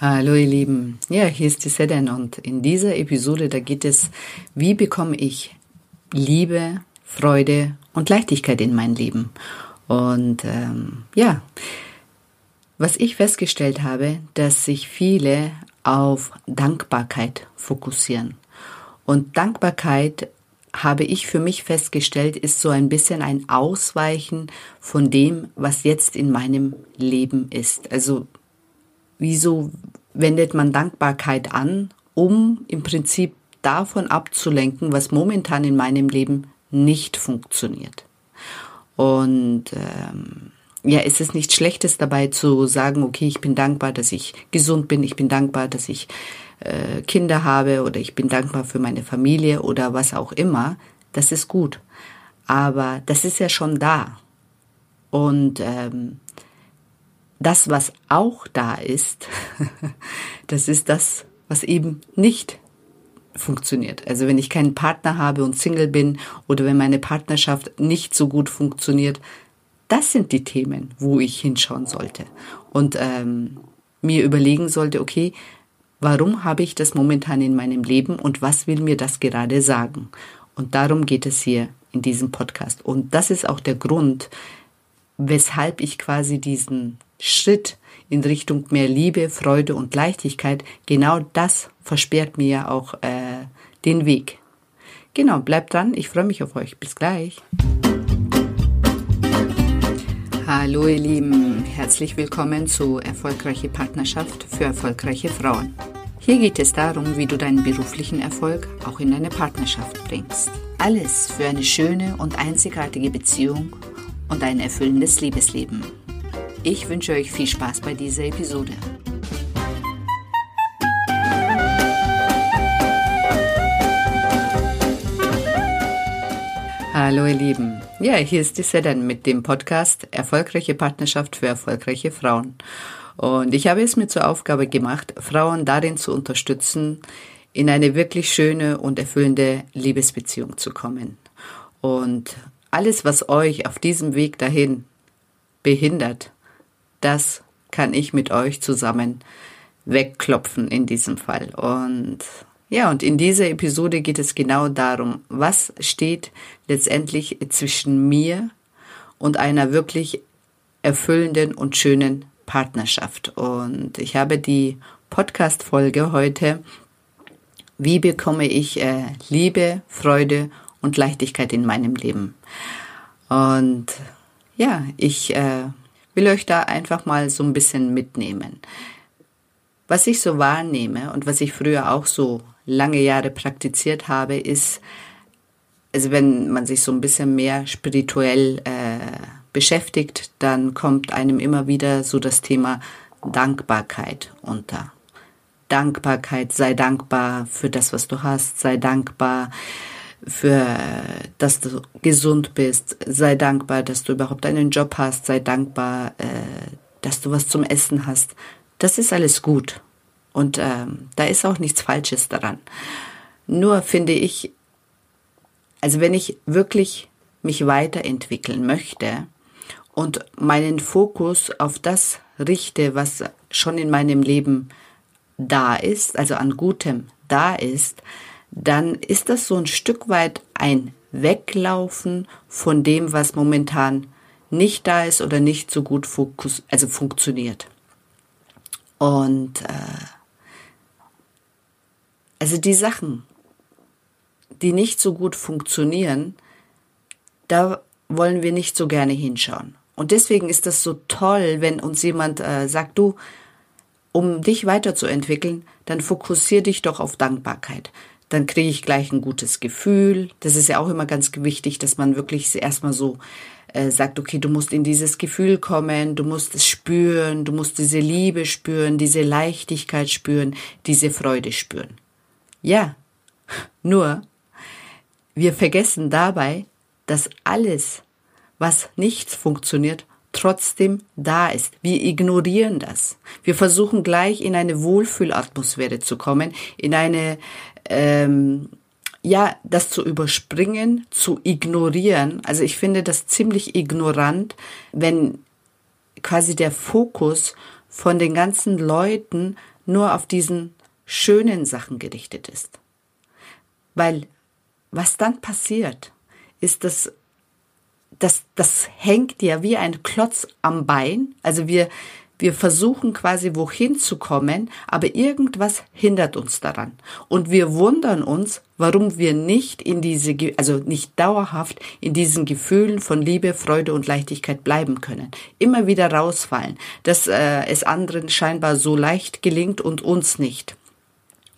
Hallo ihr Lieben, ja, hier ist die Sedan und in dieser Episode, da geht es, wie bekomme ich Liebe, Freude und Leichtigkeit in mein Leben. Und ähm, ja, was ich festgestellt habe, dass sich viele auf Dankbarkeit fokussieren. Und Dankbarkeit habe ich für mich festgestellt, ist so ein bisschen ein Ausweichen von dem, was jetzt in meinem Leben ist. Also wieso wendet man Dankbarkeit an, um im Prinzip davon abzulenken, was momentan in meinem Leben nicht funktioniert. Und ähm, ja, ist es nichts Schlechtes dabei zu sagen, okay, ich bin dankbar, dass ich gesund bin, ich bin dankbar, dass ich äh, Kinder habe oder ich bin dankbar für meine Familie oder was auch immer. Das ist gut. Aber das ist ja schon da. Und ähm, das, was auch da ist, das ist das, was eben nicht funktioniert. Also wenn ich keinen Partner habe und Single bin oder wenn meine Partnerschaft nicht so gut funktioniert, das sind die Themen, wo ich hinschauen sollte und ähm, mir überlegen sollte, okay, warum habe ich das momentan in meinem Leben und was will mir das gerade sagen? Und darum geht es hier in diesem Podcast. Und das ist auch der Grund, weshalb ich quasi diesen Schritt in Richtung mehr Liebe, Freude und Leichtigkeit, genau das versperrt mir ja auch äh, den Weg. Genau, bleibt dran, ich freue mich auf euch. Bis gleich. Hallo ihr Lieben, herzlich willkommen zu Erfolgreiche Partnerschaft für erfolgreiche Frauen. Hier geht es darum, wie du deinen beruflichen Erfolg auch in deine Partnerschaft bringst. Alles für eine schöne und einzigartige Beziehung und ein erfüllendes Liebesleben. Ich wünsche euch viel Spaß bei dieser Episode. Hallo ihr Lieben. Ja, hier ist die Sedan mit dem Podcast Erfolgreiche Partnerschaft für erfolgreiche Frauen. Und ich habe es mir zur Aufgabe gemacht, Frauen darin zu unterstützen, in eine wirklich schöne und erfüllende Liebesbeziehung zu kommen. Und alles, was euch auf diesem Weg dahin behindert, das kann ich mit euch zusammen wegklopfen in diesem Fall. Und ja, und in dieser Episode geht es genau darum, was steht letztendlich zwischen mir und einer wirklich erfüllenden und schönen Partnerschaft. Und ich habe die Podcast-Folge heute, wie bekomme ich äh, Liebe, Freude und Leichtigkeit in meinem Leben. Und ja, ich äh, will euch da einfach mal so ein bisschen mitnehmen. Was ich so wahrnehme und was ich früher auch so lange Jahre praktiziert habe, ist, also wenn man sich so ein bisschen mehr spirituell äh, beschäftigt, dann kommt einem immer wieder so das Thema Dankbarkeit unter. Dankbarkeit, sei dankbar für das, was du hast, sei dankbar für, dass du gesund bist, sei dankbar, dass du überhaupt einen Job hast, sei dankbar, äh, dass du was zum Essen hast. Das ist alles gut. Und ähm, da ist auch nichts Falsches daran. Nur finde ich, also wenn ich wirklich mich weiterentwickeln möchte und meinen Fokus auf das richte, was schon in meinem Leben da ist, also an Gutem da ist, dann ist das so ein Stück weit ein Weglaufen von dem, was momentan nicht da ist oder nicht so gut fokus also funktioniert. Und äh, also die Sachen, die nicht so gut funktionieren, da wollen wir nicht so gerne hinschauen. Und deswegen ist das so toll, wenn uns jemand äh, sagt, du, um dich weiterzuentwickeln, dann fokussier dich doch auf Dankbarkeit dann kriege ich gleich ein gutes Gefühl. Das ist ja auch immer ganz wichtig, dass man wirklich erstmal so äh, sagt, okay, du musst in dieses Gefühl kommen, du musst es spüren, du musst diese Liebe spüren, diese Leichtigkeit spüren, diese Freude spüren. Ja, nur wir vergessen dabei, dass alles, was nicht funktioniert, trotzdem da ist. Wir ignorieren das. Wir versuchen gleich in eine Wohlfühlatmosphäre zu kommen, in eine ähm, ja, das zu überspringen, zu ignorieren. Also ich finde das ziemlich ignorant, wenn quasi der Fokus von den ganzen Leuten nur auf diesen schönen Sachen gerichtet ist. Weil was dann passiert, ist, dass das, das hängt ja wie ein Klotz am Bein. Also wir, wir versuchen quasi wohin zu kommen, aber irgendwas hindert uns daran. Und wir wundern uns, warum wir nicht in diese, also nicht dauerhaft in diesen Gefühlen von Liebe, Freude und Leichtigkeit bleiben können. Immer wieder rausfallen, dass äh, es anderen scheinbar so leicht gelingt und uns nicht.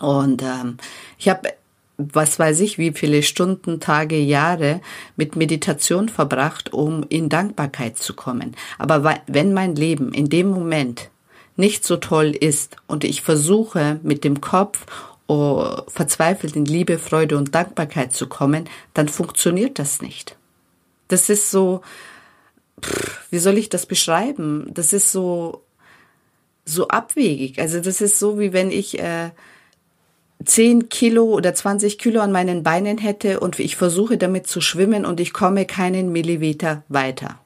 Und ähm, ich habe was weiß ich, wie viele Stunden, Tage, Jahre mit Meditation verbracht, um in Dankbarkeit zu kommen. Aber wenn mein Leben in dem Moment nicht so toll ist und ich versuche mit dem Kopf oh, verzweifelt in Liebe, Freude und Dankbarkeit zu kommen, dann funktioniert das nicht. Das ist so, pff, wie soll ich das beschreiben? Das ist so, so abwegig. Also das ist so, wie wenn ich äh, 10 Kilo oder 20 Kilo an meinen Beinen hätte und ich versuche damit zu schwimmen und ich komme keinen Millimeter weiter.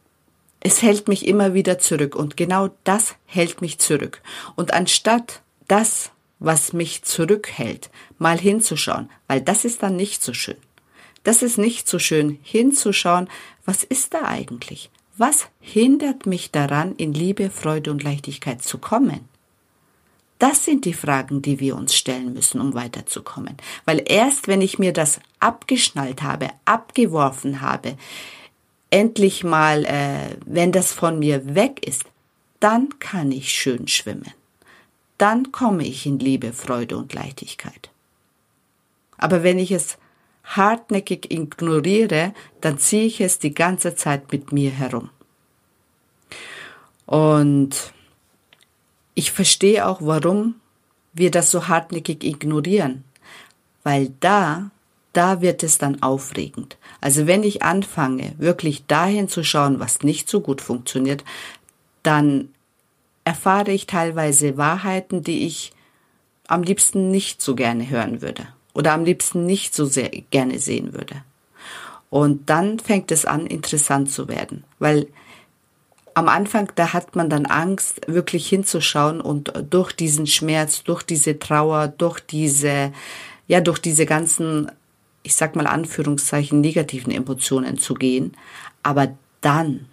Es hält mich immer wieder zurück und genau das hält mich zurück. Und anstatt das, was mich zurückhält, mal hinzuschauen, weil das ist dann nicht so schön. Das ist nicht so schön hinzuschauen, was ist da eigentlich? Was hindert mich daran, in Liebe, Freude und Leichtigkeit zu kommen? Das sind die Fragen, die wir uns stellen müssen, um weiterzukommen. Weil erst wenn ich mir das abgeschnallt habe, abgeworfen habe, endlich mal, äh, wenn das von mir weg ist, dann kann ich schön schwimmen. Dann komme ich in Liebe, Freude und Leichtigkeit. Aber wenn ich es hartnäckig ignoriere, dann ziehe ich es die ganze Zeit mit mir herum. Und ich verstehe auch, warum wir das so hartnäckig ignorieren, weil da, da wird es dann aufregend. Also wenn ich anfange, wirklich dahin zu schauen, was nicht so gut funktioniert, dann erfahre ich teilweise Wahrheiten, die ich am liebsten nicht so gerne hören würde oder am liebsten nicht so sehr gerne sehen würde. Und dann fängt es an, interessant zu werden, weil am Anfang, da hat man dann Angst, wirklich hinzuschauen und durch diesen Schmerz, durch diese Trauer, durch diese, ja, durch diese ganzen, ich sag mal Anführungszeichen, negativen Emotionen zu gehen. Aber dann,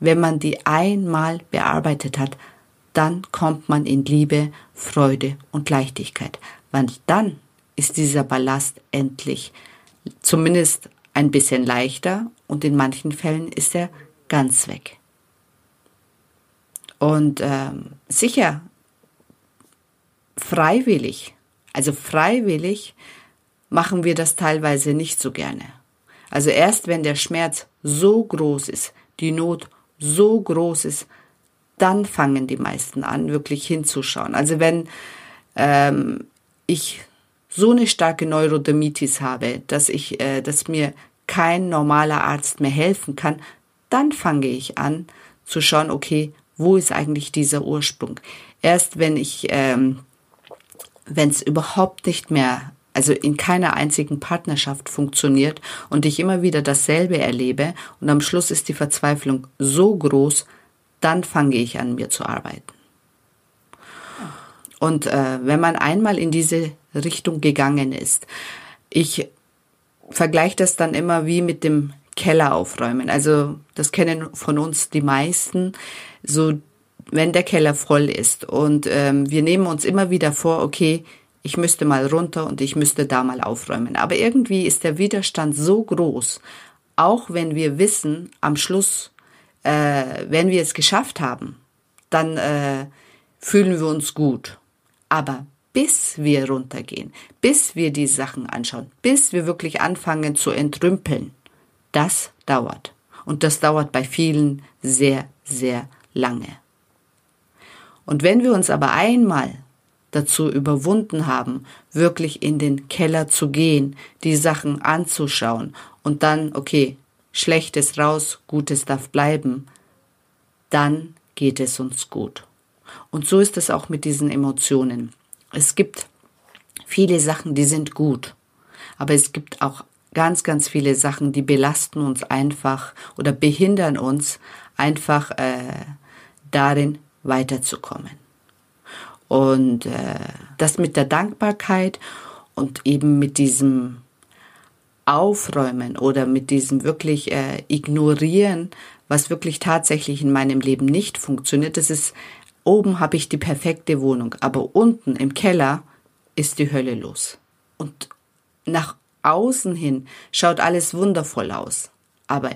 wenn man die einmal bearbeitet hat, dann kommt man in Liebe, Freude und Leichtigkeit. Weil dann ist dieser Ballast endlich zumindest ein bisschen leichter und in manchen Fällen ist er ganz weg. Und ähm, sicher, freiwillig, also freiwillig machen wir das teilweise nicht so gerne. Also erst wenn der Schmerz so groß ist, die Not so groß ist, dann fangen die meisten an, wirklich hinzuschauen. Also wenn ähm, ich so eine starke Neurodermitis habe, dass ich, äh, dass mir kein normaler Arzt mehr helfen kann, dann fange ich an zu schauen, okay, wo ist eigentlich dieser Ursprung? Erst wenn ich, ähm, wenn es überhaupt nicht mehr, also in keiner einzigen Partnerschaft funktioniert und ich immer wieder dasselbe erlebe und am Schluss ist die Verzweiflung so groß, dann fange ich an, mir zu arbeiten. Und äh, wenn man einmal in diese Richtung gegangen ist, ich vergleiche das dann immer wie mit dem Keller aufräumen. Also das kennen von uns die meisten. So, wenn der Keller voll ist und ähm, wir nehmen uns immer wieder vor, okay, ich müsste mal runter und ich müsste da mal aufräumen. Aber irgendwie ist der Widerstand so groß, auch wenn wir wissen, am Schluss, äh, wenn wir es geschafft haben, dann äh, fühlen wir uns gut. Aber bis wir runtergehen, bis wir die Sachen anschauen, bis wir wirklich anfangen zu entrümpeln, das dauert. Und das dauert bei vielen sehr, sehr lange. Und wenn wir uns aber einmal dazu überwunden haben, wirklich in den Keller zu gehen, die Sachen anzuschauen und dann, okay, Schlechtes raus, Gutes darf bleiben, dann geht es uns gut. Und so ist es auch mit diesen Emotionen. Es gibt viele Sachen, die sind gut, aber es gibt auch ganz, ganz viele Sachen, die belasten uns einfach oder behindern uns einfach äh, darin weiterzukommen. Und äh, das mit der Dankbarkeit und eben mit diesem Aufräumen oder mit diesem wirklich äh, Ignorieren, was wirklich tatsächlich in meinem Leben nicht funktioniert, das ist, oben habe ich die perfekte Wohnung, aber unten im Keller ist die Hölle los. Und nach außen hin schaut alles wundervoll aus, aber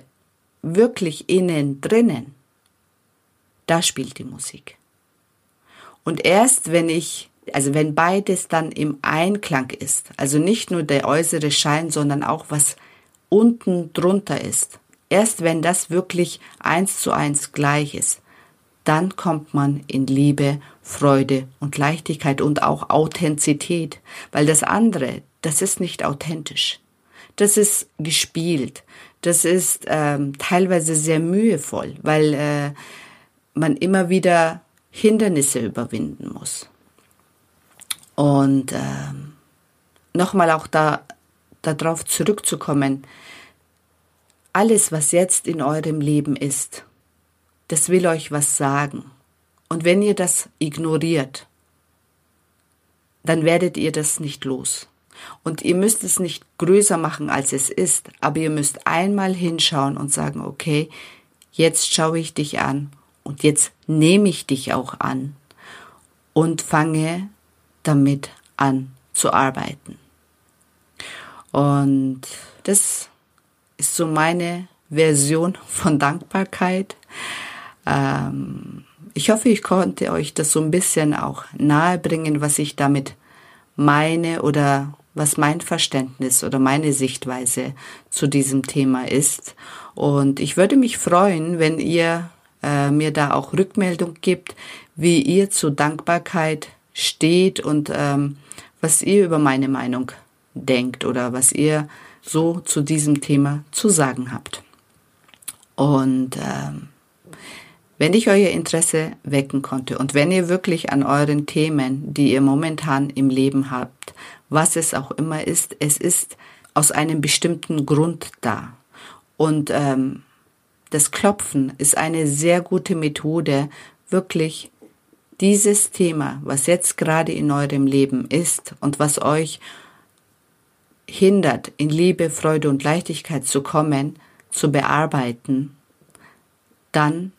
wirklich innen drinnen, da spielt die Musik. Und erst wenn ich, also wenn beides dann im Einklang ist, also nicht nur der äußere Schein, sondern auch was unten drunter ist, erst wenn das wirklich eins zu eins gleich ist, dann kommt man in Liebe, Freude und Leichtigkeit und auch Authentizität, weil das andere, das ist nicht authentisch. Das ist gespielt. Das ist ähm, teilweise sehr mühevoll, weil äh, man immer wieder Hindernisse überwinden muss. Und ähm, nochmal auch da darauf zurückzukommen, alles, was jetzt in eurem Leben ist, das will euch was sagen. Und wenn ihr das ignoriert, dann werdet ihr das nicht los. Und ihr müsst es nicht größer machen, als es ist, aber ihr müsst einmal hinschauen und sagen, okay, jetzt schaue ich dich an und jetzt nehme ich dich auch an und fange damit an zu arbeiten. Und das ist so meine Version von Dankbarkeit. Ähm, ich hoffe, ich konnte euch das so ein bisschen auch nahebringen, was ich damit meine oder was mein Verständnis oder meine Sichtweise zu diesem Thema ist. Und ich würde mich freuen, wenn ihr äh, mir da auch Rückmeldung gibt, wie ihr zu Dankbarkeit steht und ähm, was ihr über meine Meinung denkt oder was ihr so zu diesem Thema zu sagen habt. Und ähm, wenn ich euer Interesse wecken konnte und wenn ihr wirklich an euren Themen, die ihr momentan im Leben habt, was es auch immer ist, es ist aus einem bestimmten Grund da. Und ähm, das Klopfen ist eine sehr gute Methode, wirklich dieses Thema, was jetzt gerade in eurem Leben ist und was euch hindert, in Liebe, Freude und Leichtigkeit zu kommen, zu bearbeiten, dann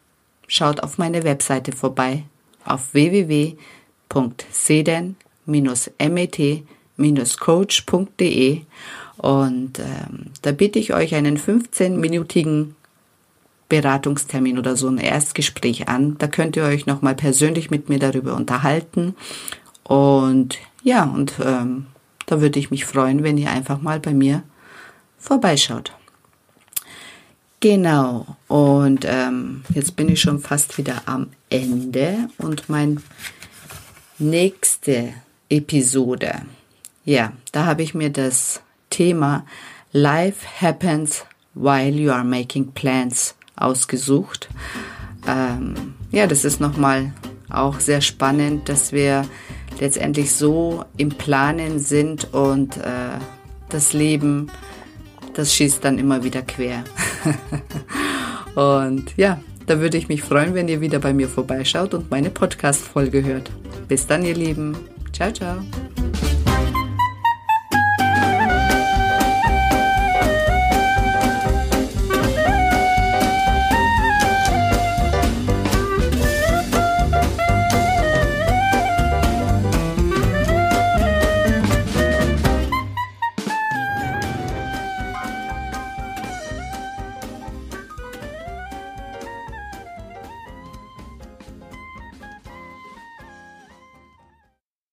schaut auf meine Webseite vorbei auf www.seden-met-coach.de und ähm, da bitte ich euch einen 15-minütigen Beratungstermin oder so ein Erstgespräch an. Da könnt ihr euch nochmal persönlich mit mir darüber unterhalten. Und ja, und ähm, da würde ich mich freuen, wenn ihr einfach mal bei mir vorbeischaut. Genau, und ähm, jetzt bin ich schon fast wieder am Ende und mein nächste Episode, ja, da habe ich mir das Thema Life Happens While You Are Making Plans ausgesucht. Ähm, ja, das ist nochmal auch sehr spannend, dass wir letztendlich so im Planen sind und äh, das Leben das schießt dann immer wieder quer. und ja, da würde ich mich freuen, wenn ihr wieder bei mir vorbeischaut und meine Podcast-Folge hört. Bis dann, ihr Lieben. Ciao, ciao.